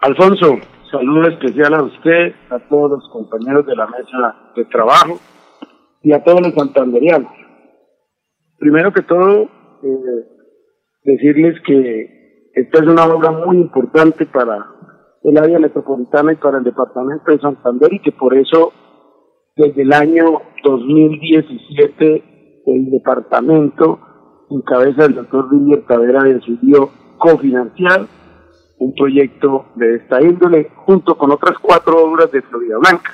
Alfonso, saludo especial a usted, a todos los compañeros de la mesa de trabajo y a todos los santanderianos. Primero que todo, eh, decirles que esta es una obra muy importante para el área metropolitana y para el departamento de Santander y que por eso desde el año 2017 el departamento en cabeza del doctor Villier Tavera decidió cofinanciar un proyecto de esta índole junto con otras cuatro obras de Florida Blanca.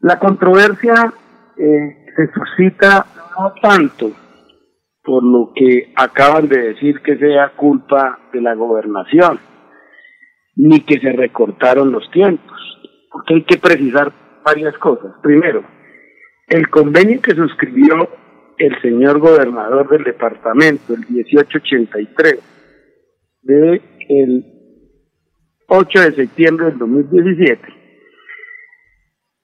La controversia eh, se suscita no tanto por lo que acaban de decir que sea culpa de la gobernación, ni que se recortaron los tiempos, porque hay que precisar varias cosas. Primero, el convenio que suscribió el señor gobernador del departamento, el 1883, de el 8 de septiembre del 2017,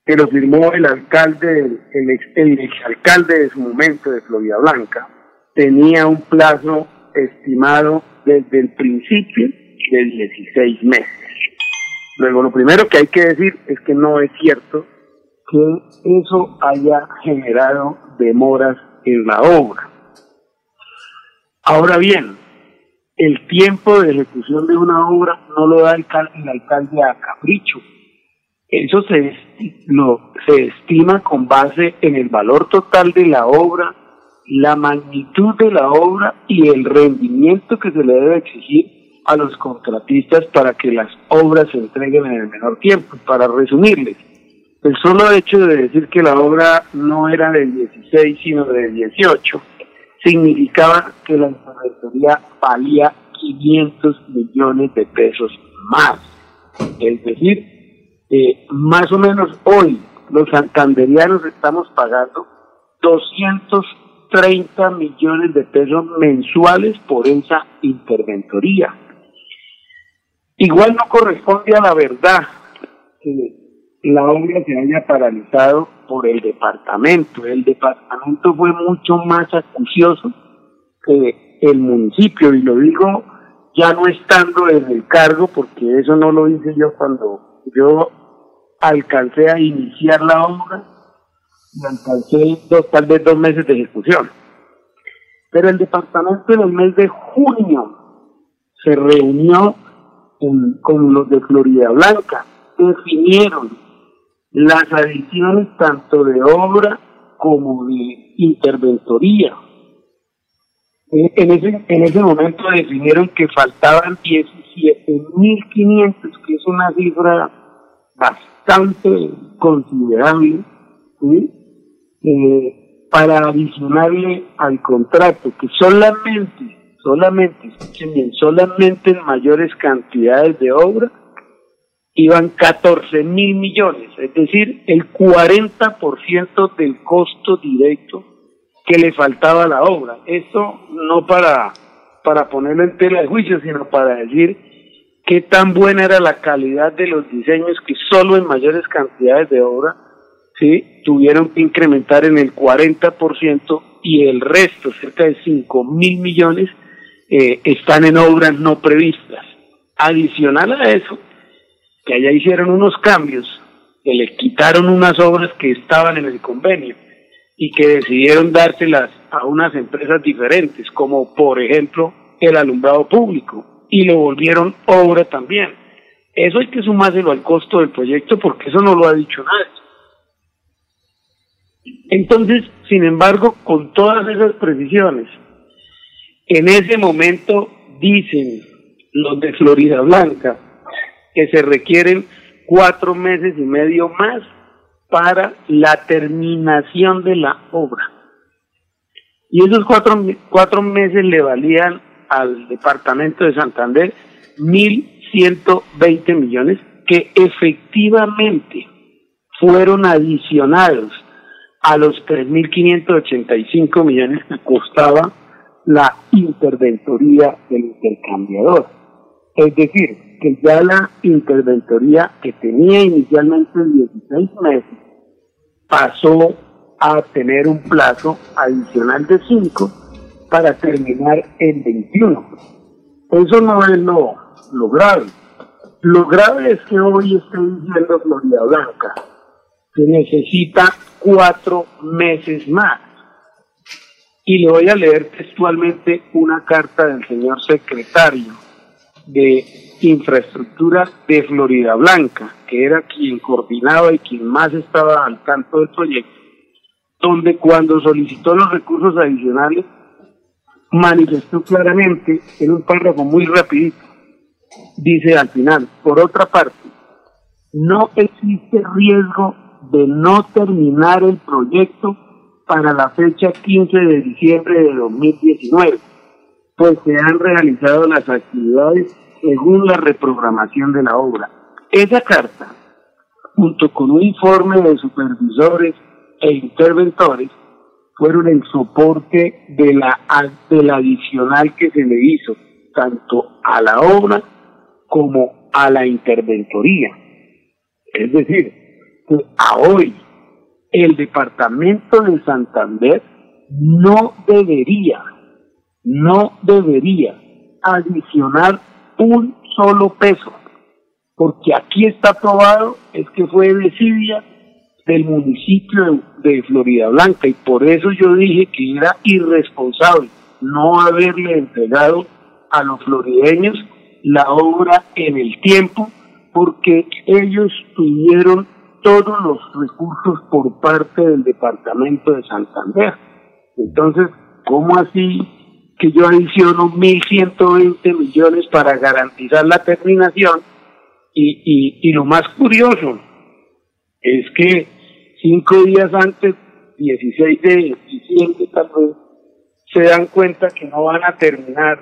que lo firmó el alcalde, el, ex, el exalcalde de su momento de Florida Blanca, tenía un plazo estimado desde el principio de 16 meses. Luego, lo primero que hay que decir es que no es cierto que eso haya generado demoras en la obra. Ahora bien, el tiempo de ejecución de una obra no lo da el, el alcalde a capricho. Eso se, lo, se estima con base en el valor total de la obra, la magnitud de la obra y el rendimiento que se le debe exigir a los contratistas para que las obras se entreguen en el menor tiempo. Para resumirles, el solo hecho de decir que la obra no era de 16 sino de 18 significaba que la interventoría valía 500 millones de pesos más. Es decir, más o menos hoy los santanderianos estamos pagando 230 millones de pesos mensuales por esa interventoría. Igual no corresponde a la verdad que la obra se haya paralizado por el departamento. El departamento fue mucho más acucioso que el municipio, y lo digo ya no estando en el cargo, porque eso no lo hice yo cuando yo alcancé a iniciar la obra y alcancé dos, tal vez dos meses de ejecución. Pero el departamento en el mes de junio se reunió con los de Florida Blanca, definieron las adiciones tanto de obra como de interventoría. En ese, en ese momento definieron que faltaban 17.500, que es una cifra bastante considerable, eh, para adicionarle al contrato, que solamente, solamente, escuchen bien, solamente en mayores cantidades de obra iban 14 mil millones, es decir, el 40% del costo directo que le faltaba a la obra. Esto no para, para ponerlo en tela de juicio, sino para decir qué tan buena era la calidad de los diseños que solo en mayores cantidades de obra ¿sí? tuvieron que incrementar en el 40% y el resto, cerca de 5 mil millones, eh, están en obras no previstas. Adicional a eso, que allá hicieron unos cambios, que le quitaron unas obras que estaban en el convenio y que decidieron dárselas a unas empresas diferentes, como por ejemplo el alumbrado público, y lo volvieron obra también. Eso hay que sumárselo al costo del proyecto porque eso no lo ha dicho nadie. Entonces, sin embargo, con todas esas precisiones, en ese momento dicen los de Florida Blanca, que se requieren cuatro meses y medio más para la terminación de la obra. Y esos cuatro, cuatro meses le valían al departamento de Santander 1.120 millones que efectivamente fueron adicionados a los 3.585 millones que costaba la interventoría del intercambiador. Es decir, que ya la interventoría que tenía inicialmente 16 meses pasó a tener un plazo adicional de 5 para terminar en 21. Eso no es lo, lo grave. Lo grave es que hoy estoy diciendo Florida Blanca que necesita cuatro meses más. Y le voy a leer textualmente una carta del señor secretario de Infraestructura de Florida Blanca, que era quien coordinaba y quien más estaba al tanto del proyecto, donde cuando solicitó los recursos adicionales manifestó claramente en un párrafo muy rapidito, dice al final, por otra parte, no existe riesgo de no terminar el proyecto para la fecha 15 de diciembre de 2019, pues se han realizado las actividades según la reprogramación de la obra. Esa carta, junto con un informe de supervisores e interventores, fueron el soporte de la, del adicional que se le hizo tanto a la obra como a la interventoría. Es decir, que a hoy el departamento de Santander no debería, no debería adicionar un solo peso, porque aquí está probado es que fue desidia del municipio de, Florida Blanca y por eso yo dije que era irresponsable no haberle entregado a los florideños la obra en el tiempo porque ellos tuvieron todos los recursos por parte del departamento de Santander. Entonces, ¿cómo así que yo adiciono 1.120 millones para garantizar la terminación? Y, y, lo más curioso es que cinco días antes, 16 de diciembre tal vez, se dan cuenta que no van a terminar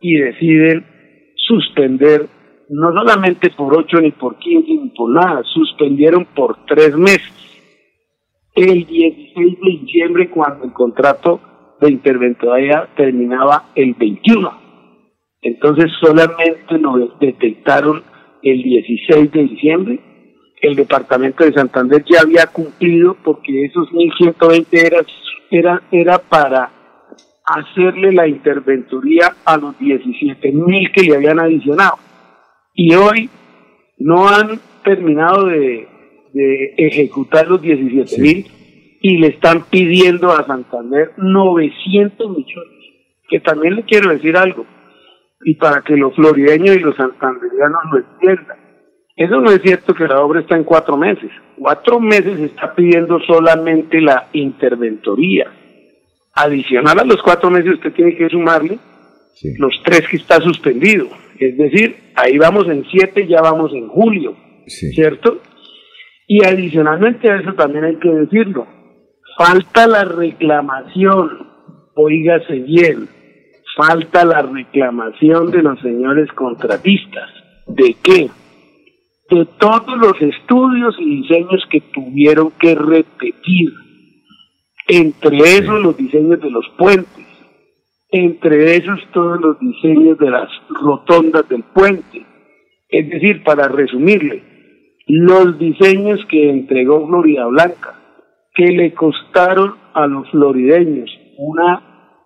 y deciden suspender, no solamente por 8 ni por 15 ni por nada, suspendieron por tres meses. El 16 de diciembre, cuando el contrato de interventoría terminaba el 21. Entonces solamente lo detectaron el 16 de diciembre el departamento de Santander ya había cumplido porque esos 1.120 era, era, era para hacerle la interventoría a los 17.000 que le habían adicionado. Y hoy no han terminado de, ejecutar los 17.000 y le están pidiendo a Santander 900 millones. Que también le quiero decir algo, y para que los florideños y los santanderianos lo entiendan eso no es cierto que la obra está en cuatro meses. Cuatro meses está pidiendo solamente la interventoría. Adicional a los cuatro meses usted tiene que sumarle los tres que está suspendido. Es decir, ahí vamos en siete, ya vamos en julio, ¿cierto? Y adicionalmente a eso también hay que decirlo. Falta la reclamación, oígase bien, falta la reclamación de los señores contratistas. ¿De qué? de todos los estudios y diseños que tuvieron que repetir, entre esos los diseños de los puentes, entre esos todos los diseños de las rotondas del puente. Es decir, para resumirle, los diseños que entregó Florida Blanca, que le costaron a los florideños una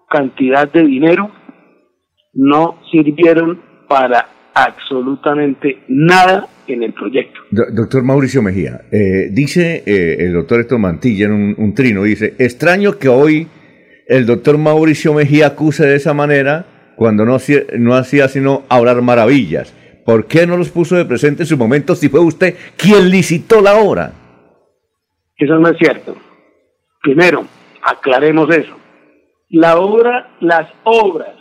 cantidad de dinero, no sirvieron para absolutamente nada en el proyecto. doctor Mauricio Mejía, eh, dice eh, el doctor Héctor Mantilla en un, trino, dice, extraño que hoy el doctor Mauricio Mejía acuse de esa manera cuando no, no hacía sino hablar maravillas. ¿Por qué no los puso de presente en su momento si fue usted quien licitó la obra? Eso no es cierto. Primero, aclaremos eso. La obra, las obras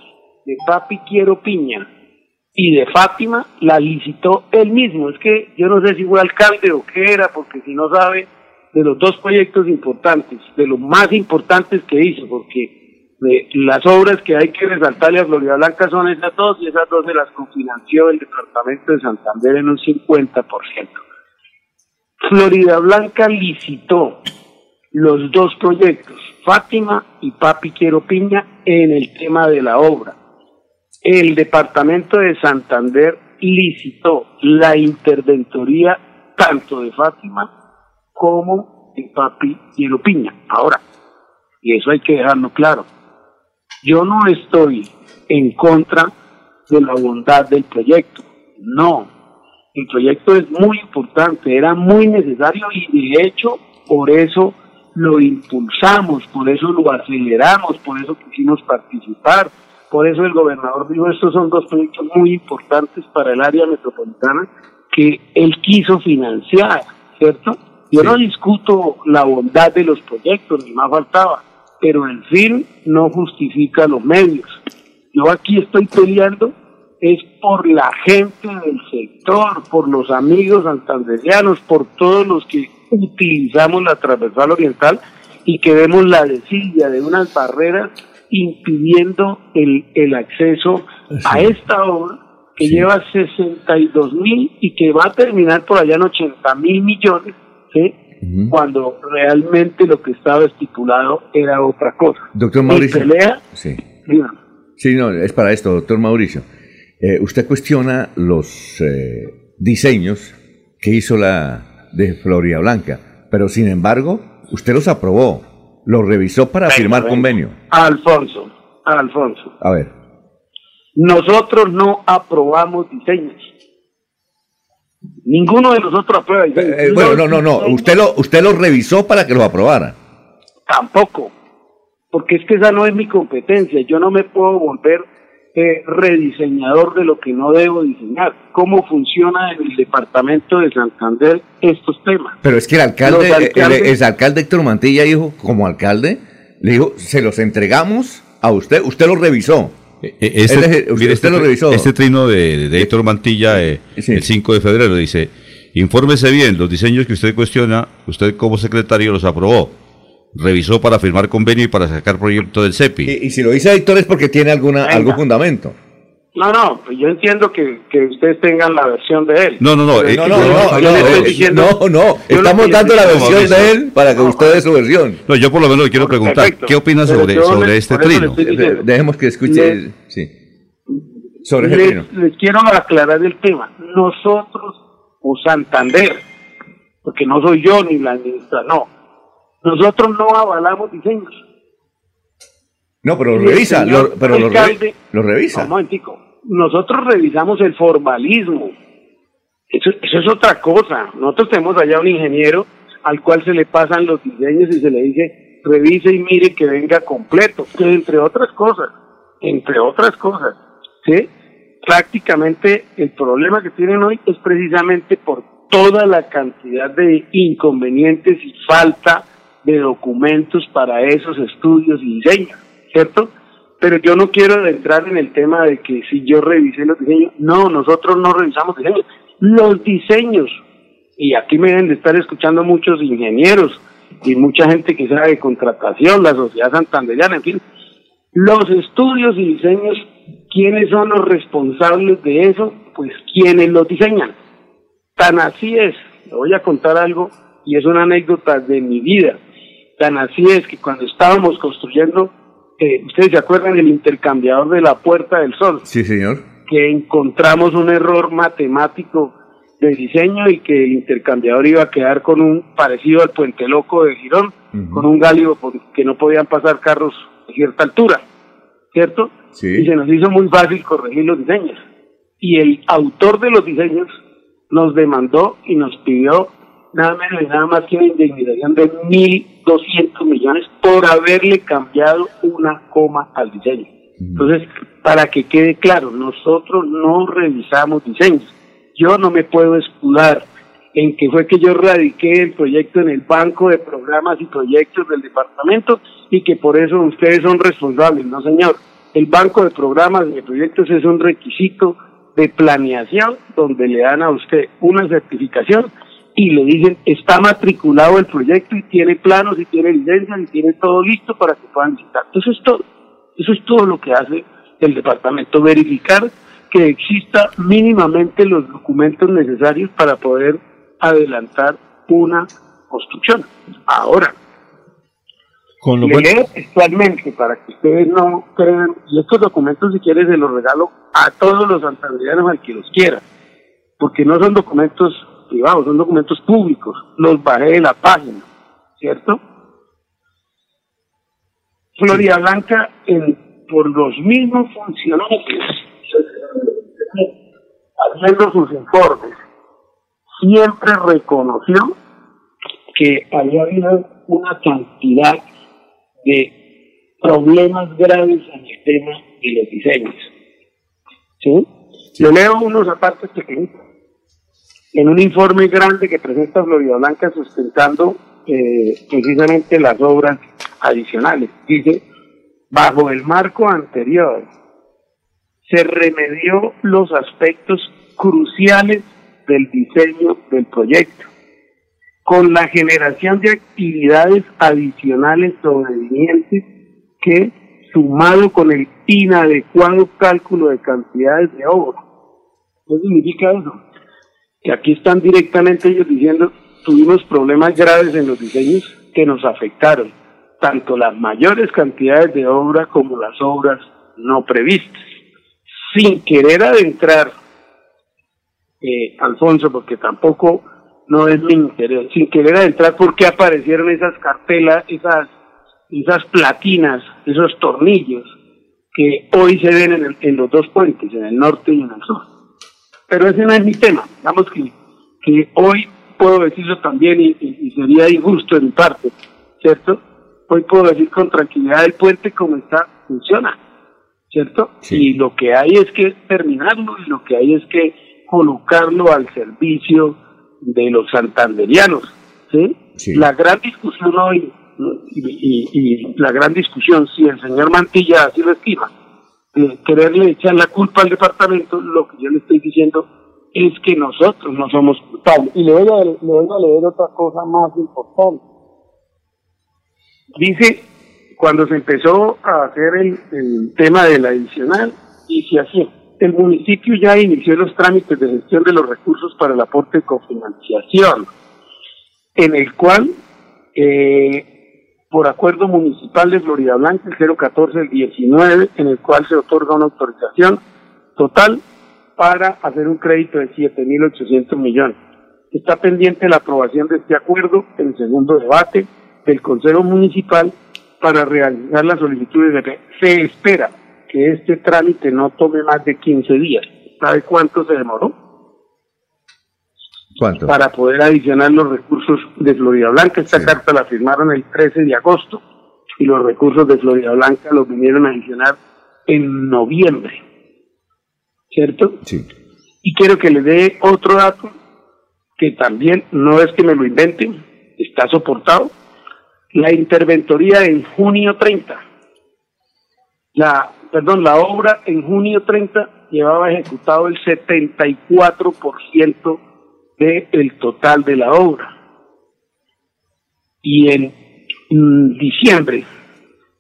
de Papi Quiero Piña y de Fátima la licitó él mismo. Es que yo no sé si fue alcalde o qué era, porque si no sabe de los dos proyectos importantes, de los más importantes que hizo, porque las obras que hay que resaltarle a Florida Blanca son esas dos, y esas dos se las cofinanció el Departamento de Santander en un 50%. Florida Blanca licitó los dos proyectos, Fátima y Papi Quiero Piña, en el tema de la obra el departamento de Santander licitó la interventoría tanto de Fátima como de Papi y Piña. Ahora, y eso hay que dejarlo claro, yo no estoy en contra de la bondad del proyecto, no. El proyecto es muy importante, era muy necesario y de hecho por eso lo impulsamos, por eso lo aceleramos, por eso quisimos participar, por eso el gobernador dijo, estos son dos proyectos muy importantes para el área metropolitana que él quiso financiar, ¿cierto? Yo no discuto la bondad de los proyectos, ni más faltaba, pero el fin no justifica los medios. Yo aquí estoy peleando es por la gente del sector, por los amigos santanderianos, por todos los que utilizamos la transversal oriental y que vemos la desidia de unas barreras impidiendo el, el acceso a esta obra que lleva 62 mil y que va a terminar por allá en 80 mil millones, ¿sí? cuando realmente lo que estaba estipulado era otra cosa. Doctor Mauricio. sí. sí, no, es para esto, doctor Mauricio. Eh, usted cuestiona los eh, diseños que hizo la de Florida Blanca, pero sin embargo, usted los aprobó, los revisó para firmar convenio. Alfonso, Alfonso. A ver. Nosotros no aprobamos diseños. Ninguno de nosotros aprueba diseños. Eh, bueno, no, no, no. Usted lo, usted lo revisó para que lo aprobara. Tampoco. Porque es que esa no es mi competencia. Yo no me puedo volver eh, rediseñador de lo que no debo diseñar. ¿Cómo funciona en el departamento de Santander estos temas? Pero es que el alcalde, el, alcalde Héctor Mantilla dijo, como alcalde, le dijo, se los entregamos a usted, usted lo revisó. Eh, eh, este, usted, lo revisó. Este trino de, de Héctor Mantilla, el 5 de febrero, dice, infórmese bien, los diseños que usted cuestiona, usted como secretario los aprobó revisó para firmar convenio y para sacar proyecto del CEPI. Y, si lo dice Héctor es porque tiene alguna, algún fundamento. No, no, pues yo entiendo que, que, ustedes tengan la versión de él. No, no, no, no, no, no, estamos dando la versión de él para que usted dé su versión. No, yo por lo menos le quiero preguntar, ¿qué opina sobre, sobre este trino? Dejemos que escuche, sí, sobre este trino. Les quiero aclarar el tema. Nosotros, o Santander, porque no soy yo ni la ministra, no, nosotros no avalamos diseños. No, pero lo revisa, pero lo, revisa. Un momentico. Nosotros revisamos el formalismo. Eso, eso es otra cosa. Nosotros tenemos allá un ingeniero al cual se le pasan los diseños y se le dice, revise y mire que venga completo. Que entre otras cosas, entre otras cosas, ¿sí? prácticamente el problema que tienen hoy es precisamente por toda la cantidad de inconvenientes y falta de documentos para esos estudios y diseños, ¿cierto? Pero yo no quiero entrar en el tema de que si yo revisé los diseños, no, nosotros no revisamos diseños, los diseños, y aquí me deben de estar escuchando muchos ingenieros y mucha gente que sabe de contratación, la sociedad santanderiana, en fin, los estudios y diseños, ¿quiénes son los responsables de eso? Pues quienes los diseñan. Tan así es, le voy a contar algo y es una anécdota de mi vida. Tan así es que cuando estábamos construyendo, eh, ustedes se acuerdan del intercambiador de la Puerta del Sol. Sí, señor. Que encontramos un error matemático de diseño y que el intercambiador iba a quedar con un parecido al Puente Loco de Girón, con un gálibo que no podían pasar carros a cierta altura, ¿cierto? Sí. Y se nos hizo muy fácil corregir los diseños. Y el autor de los diseños nos demandó y nos pidió nada menos y nada más que una indemnización de 1.200 millones por haberle cambiado una coma al diseño. Entonces, para que quede claro, nosotros no revisamos diseños. Yo no me puedo escudar en que fue que yo radiqué el proyecto en el banco de programas y proyectos del departamento y que por eso ustedes son responsables. No, señor. El banco de programas y de proyectos es un requisito de planeación donde le dan a usted una certificación y le dicen está matriculado el proyecto y tiene planos y tiene licencias y tiene todo listo para que puedan visitar. Eso es todo. Eso es todo lo que hace el departamento, verificar que exista mínimamente los documentos necesarios para poder adelantar una construcción. Ahora, con lo actualmente para que ustedes no crean, y estos documentos si quieres se los regalo a todos los santanderianos al que los quiera, porque no son documentos privados, son documentos públicos, los bajé de la página, ¿cierto? Florida Blanca, en, por los mismos funcionarios, haciendo sus informes siempre reconoció que había habido una cantidad de problemas graves en el tema de los diseños. ¿Sí? Yo leo unos apartes pequeñitos. En un informe grande que presenta Florida Blanca sustentando eh, precisamente las obras adicionales. Dice, bajo el marco anterior, se remedió los aspectos cruciales del diseño del proyecto, con la generación de actividades adicionales sobrevivientes que, sumado con el inadecuado cálculo de cantidades de obra, ¿qué significa eso? Que aquí están directamente ellos diciendo, tuvimos problemas graves en los diseños que nos afectaron, tanto las mayores cantidades de obra como las obras no previstas. Sin querer adentrar, eh, Alfonso, porque tampoco no es mi interés, sin querer adentrar por qué aparecieron esas cartelas, esas, esas platinas, esos tornillos que hoy se ven en, en los dos puentes, en el norte y en el sur. Pero ese no es mi tema. Vamos que, que hoy puedo decirlo también y, sería injusto en mi parte, ¿cierto? Hoy puedo decir con tranquilidad el puente como está, funciona, ¿cierto? Y lo que hay es que terminarlo y lo que hay es que colocarlo al servicio de los santanderianos, ¿sí? La gran discusión hoy y, y, la gran discusión, si el señor Mantilla así lo estima, de quererle echar la culpa al departamento, lo que yo le estoy diciendo es que nosotros no somos culpables. Y le voy a, le voy a leer otra cosa más importante. Dice, cuando se empezó a hacer el, tema del adicional, dice así, el municipio ya inició los trámites de gestión de los recursos para el aporte de cofinanciación, en el cual, eh, por acuerdo municipal de Florida Blanca, el 014 del 19, en el cual se otorga una autorización total para hacer un crédito de 7.800 millones. Está pendiente la aprobación de este acuerdo en el segundo debate del Consejo Municipal para realizar las solicitudes de Se espera que este trámite no tome más de 15 días. ¿Sabe cuánto se demoró? ¿Cuánto? Para poder adicionar los recursos de Florida Blanca. Esta carta la firmaron el 13 de agosto y los recursos de Florida Blanca los vinieron a adicionar en noviembre. ¿cierto? Sí. Y quiero que le dé otro dato que también no es que me lo inventen, está soportado. La interventoría en junio 30, la, perdón, la obra en junio 30 llevaba ejecutado el 74% del total de la obra. Y en mm, diciembre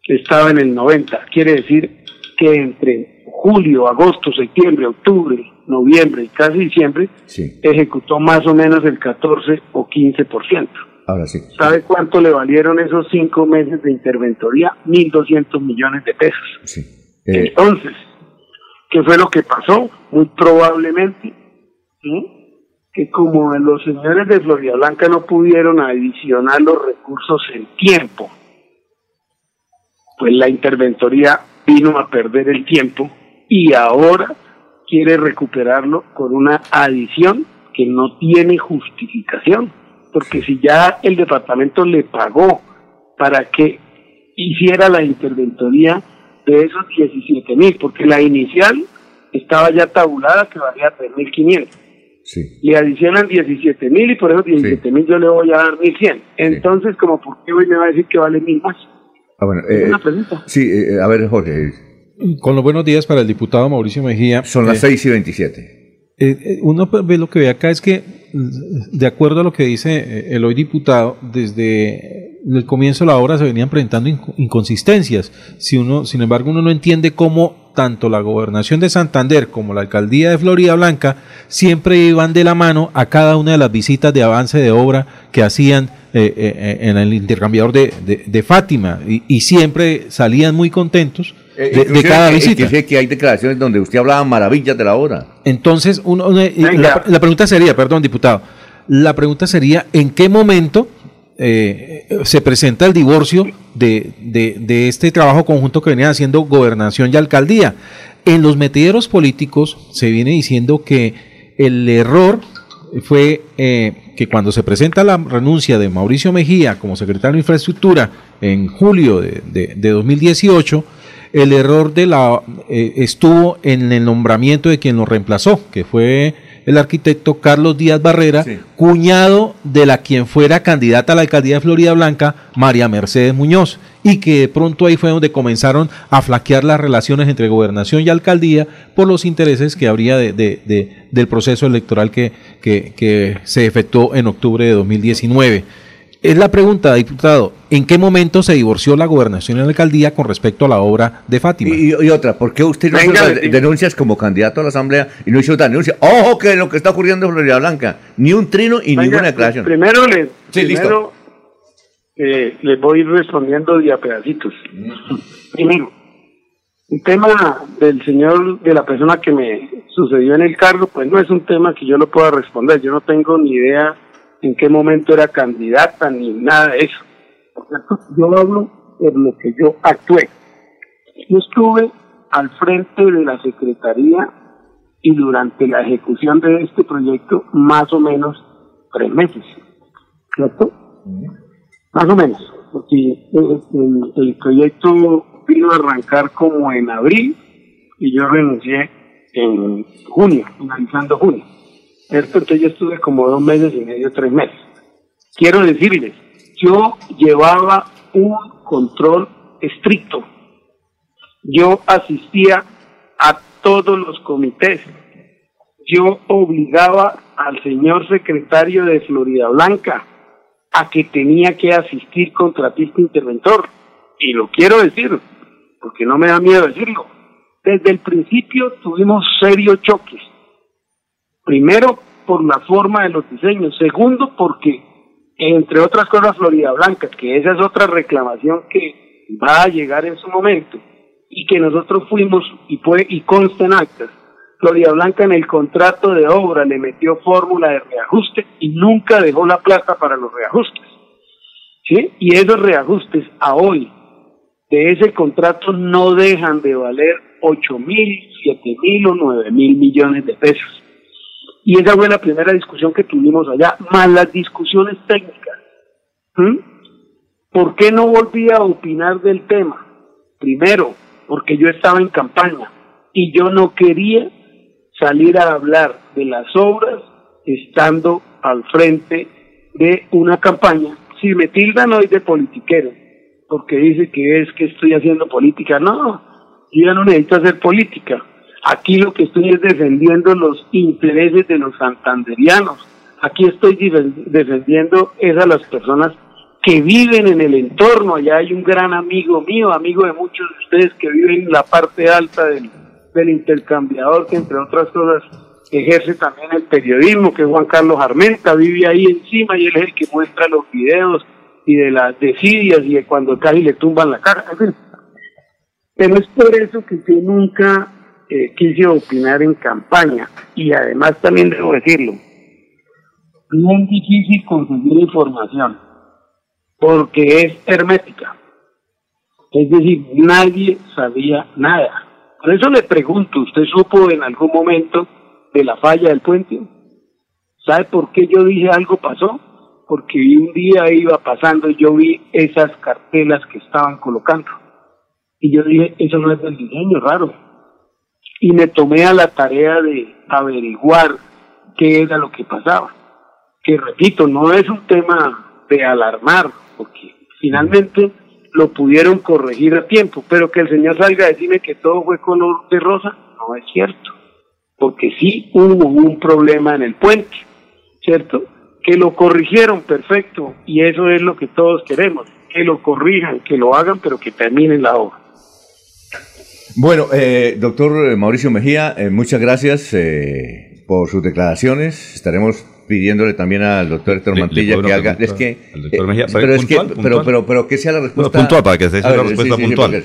estaba en el 90, quiere decir que entre julio, agosto, septiembre, octubre, noviembre y casi diciembre, ejecutó más o menos el 14 o 15%. Ahora sí. ¿Sabe cuánto le valieron esos cinco meses de interventoría? 1.200 millones de pesos. Sí. Eh, Entonces, ¿qué fue lo que pasó? Muy probablemente que como los señores de Florida Blanca no pudieron adicionar los recursos en tiempo, pues la interventoría vino a perder el tiempo y ahora quiere recuperarlo con una adición que no tiene justificación, porque si ya el departamento le pagó para que hiciera la interventoría de esos 17 mil, porque la inicial estaba ya tabulada que valía 3.500. Sí. Le adicionan 17 mil y por esos 17 mil yo le voy a dar 1.100. Entonces, como por qué hoy me va a decir que vale mil más. Ah, bueno, eh, sí, eh, a ver, Jorge. Con los buenos días para el diputado Mauricio Mejía. Son las 6 y 27. Eh, eh, uno ve lo que ve acá es que, de acuerdo a lo que dice eh, el hoy diputado, desde el comienzo de la obra se venían presentando inconsistencias. Si uno, sin embargo, uno no entiende cómo tanto la gobernación de Santander como la alcaldía de Florida Blanca siempre iban de la mano a cada una de las visitas de avance de obra que hacían en el intercambiador de, Fátima y siempre salían muy contentos eh, de, cada visita. Que, que hay declaraciones donde usted hablaba maravillas de la obra. Entonces, uno, la, pregunta sería, perdón, diputado, la pregunta sería, ¿en qué momento eh, se presenta el divorcio de, de, este trabajo conjunto que venía haciendo gobernación y alcaldía? En los metederos políticos se viene diciendo que el error fue eh, que cuando se presenta la renuncia de Mauricio Mejía como secretario de Infraestructura en julio de, 2018, el error de la eh, estuvo en el nombramiento de quien lo reemplazó, que fue el arquitecto Carlos Díaz Barrera, cuñado de la quien fuera candidata a la alcaldía de Florida Blanca, María Mercedes Muñoz, y que de pronto ahí fue donde comenzaron a flaquear las relaciones entre gobernación y alcaldía por los intereses que habría de, del proceso electoral que, que, que se efectuó en octubre de 2019. Es la pregunta, diputado, ¿en qué momento se divorció la gobernación y la alcaldía con respecto a la obra de Fátima? Y, otra, ¿por qué usted no hizo denuncias como candidato a la Asamblea y no hizo otra denuncia? ¡Ojo que lo que está ocurriendo en Florida Blanca! Ni un trino y ninguna declaración. Primero, le, primero eh, les voy respondiendo de a pedacitos. Primero, el tema del señor, de la persona que me sucedió en el cargo, pues no es un tema que yo lo pueda responder. Yo no tengo ni idea en qué momento era candidata ni nada de eso. Yo hablo de lo que yo actué. Yo estuve al frente de la Secretaría y durante la ejecución de este proyecto más o menos tres meses. ¿Cierto? Más o menos. Porque el, proyecto vino a arrancar como en abril y yo renuncié en junio, finalizando junio. Entonces yo estuve como dos meses y medio, tres meses. Quiero decirles, yo llevaba un control estricto. Yo asistía a todos los comités. Yo obligaba al señor secretario de Florida Blanca a que tenía que asistir contratista interventor. Y lo quiero decir, porque no me da miedo decirlo. Desde el principio tuvimos serios choques Primero, por la forma de los diseños. Segundo, porque, entre otras cosas, Florida Blanca, que esa es otra reclamación que va a llegar en su momento, y que nosotros fuimos y, fue, y consta en actas. Florida Blanca en el contrato de obra le metió fórmula de reajuste y nunca dejó la plata para los reajustes. ¿Sí? Y esos reajustes a hoy de ese contrato no dejan de valer ocho mil, siete mil o nueve mil millones de pesos. Y esa fue la primera discusión que tuvimos allá, más las discusiones técnicas. ¿Mm? ¿Por qué no volví a opinar del tema? Primero, porque yo estaba en campaña y yo no quería salir a hablar de las obras estando al frente de una campaña. Si me tildan hoy de politiquero, porque dice que es que estoy haciendo política, no, yo ya no necesito hacer política. Aquí lo que estoy es defendiendo los intereses de los santanderianos. Aquí estoy defendiendo es a las personas que viven en el entorno. Allá hay un gran amigo mío, amigo de muchos de ustedes que viven en la parte alta del, intercambiador, que entre otras cosas ejerce también el periodismo, que es Juan Carlos Armenta, vive ahí encima y él es el que muestra los videos y de las desidias y de cuando casi le tumban la cara. Pero es por eso que yo nunca eh, quise opinar en campaña y además también debo decirlo, bien difícil conseguir información porque es hermética. Es decir, nadie sabía nada. Por eso le pregunto, ¿usted supo en algún momento de la falla del puente? ¿Sabe por qué yo dije algo pasó? Porque un día iba pasando y yo vi esas cartelas que estaban colocando. Y yo dije, eso no es del diseño, raro y me tomé a la tarea de averiguar qué era lo que pasaba. Que repito, no es un tema de alarmar, porque finalmente lo pudieron corregir a tiempo, pero que el señor salga a decirme que todo fue color de rosa, no es cierto, porque sí hubo un problema en el puente, ¿cierto? Que lo corrigieron perfecto y eso es lo que todos queremos, que lo corrijan, que lo hagan, pero que terminen la obra. Bueno, eh, doctor Mauricio Mejía, eh, muchas gracias eh, por sus declaraciones. Estaremos pidiéndole también al doctor Héctor Mantilla que haga. Es que. Mejía, pero, es que pero, pero, pero, que sea la respuesta. puntual, para que sea la respuesta puntual.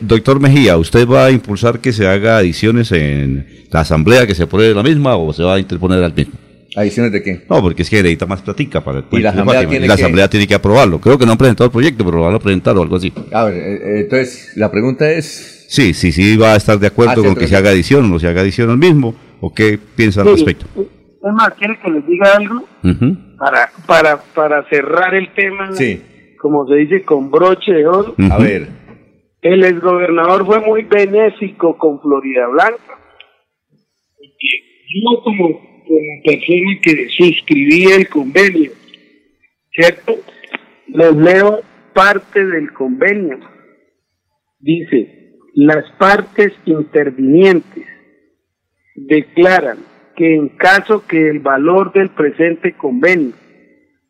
doctor Mejía, ¿usted va a impulsar que se haga adiciones en la asamblea, que se apruebe la misma o se va a interponer al mismo? ¿Adiciones de qué? No, porque es que necesita más platica para el y la asamblea, tiene, la asamblea tiene que aprobarlo. Creo que no han presentado el proyecto, pero lo van a presentar o algo así. A ver, entonces la pregunta es Sí, sí, sí, va a estar de acuerdo ah, con que se haga adición o no se haga adición al mismo, o qué piensa al respecto. Es más, ¿quiere que les diga algo? para, para, para cerrar el tema, sí. como se dice, con broche de oro. A ver. El exgobernador fue muy benéfico con Florida Blanca. Yo como, como persona que suscribí el convenio, ¿cierto? Les leo parte del convenio. Dice, las partes intervinientes declaran que en caso que el valor del presente convenio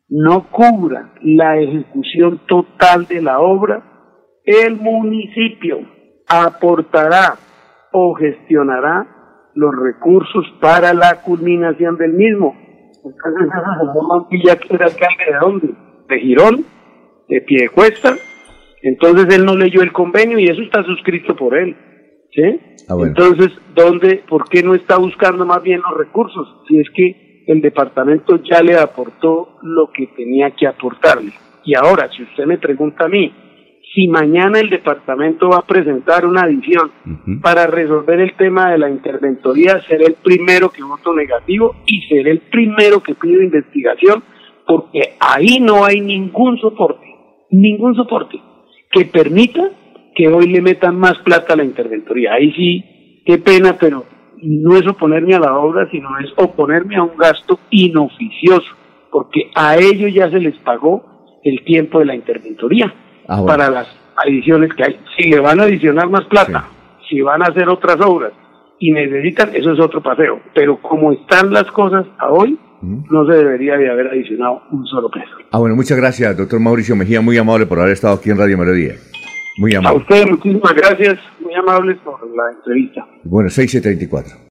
no cubra la ejecución total de la obra, el municipio aportará o gestionará los recursos para la culminación del mismo. Entonces, era alcalde de dónde? De Girón, de Piedecuesta. Entonces él no leyó el convenio y eso está suscrito por él. ¿Sí? Ah, Entonces, ¿dónde, por qué no está buscando más bien los recursos? Si es que el departamento ya le aportó lo que tenía que aportarle. Y ahora, si usted me pregunta a mí, si mañana el departamento va a presentar una adición para resolver el tema de la interventoría, seré el primero que voto negativo y seré el primero que pido investigación, porque ahí no hay ningún soporte, ningún soporte que permita que hoy le metan más plata a la interventoría. Ahí sí, qué pena, pero no es oponerme a la obra, sino es oponerme a un gasto inoficioso, porque a ellos ya se les pagó el tiempo de la interventoría ah, para las adiciones que hay. Si le van a adicionar más plata, si van a hacer otras obras y necesitan, eso es otro paseo. Pero como están las cosas a hoy, no se debería de haber adicionado un solo peso. Ah, bueno, muchas gracias, doctor Mauricio Mejía, muy amable por haber estado aquí en Radio Melodía. Muy amable. A ustedes muchísimas gracias, muy amables por la entrevista. Bueno, 6.34.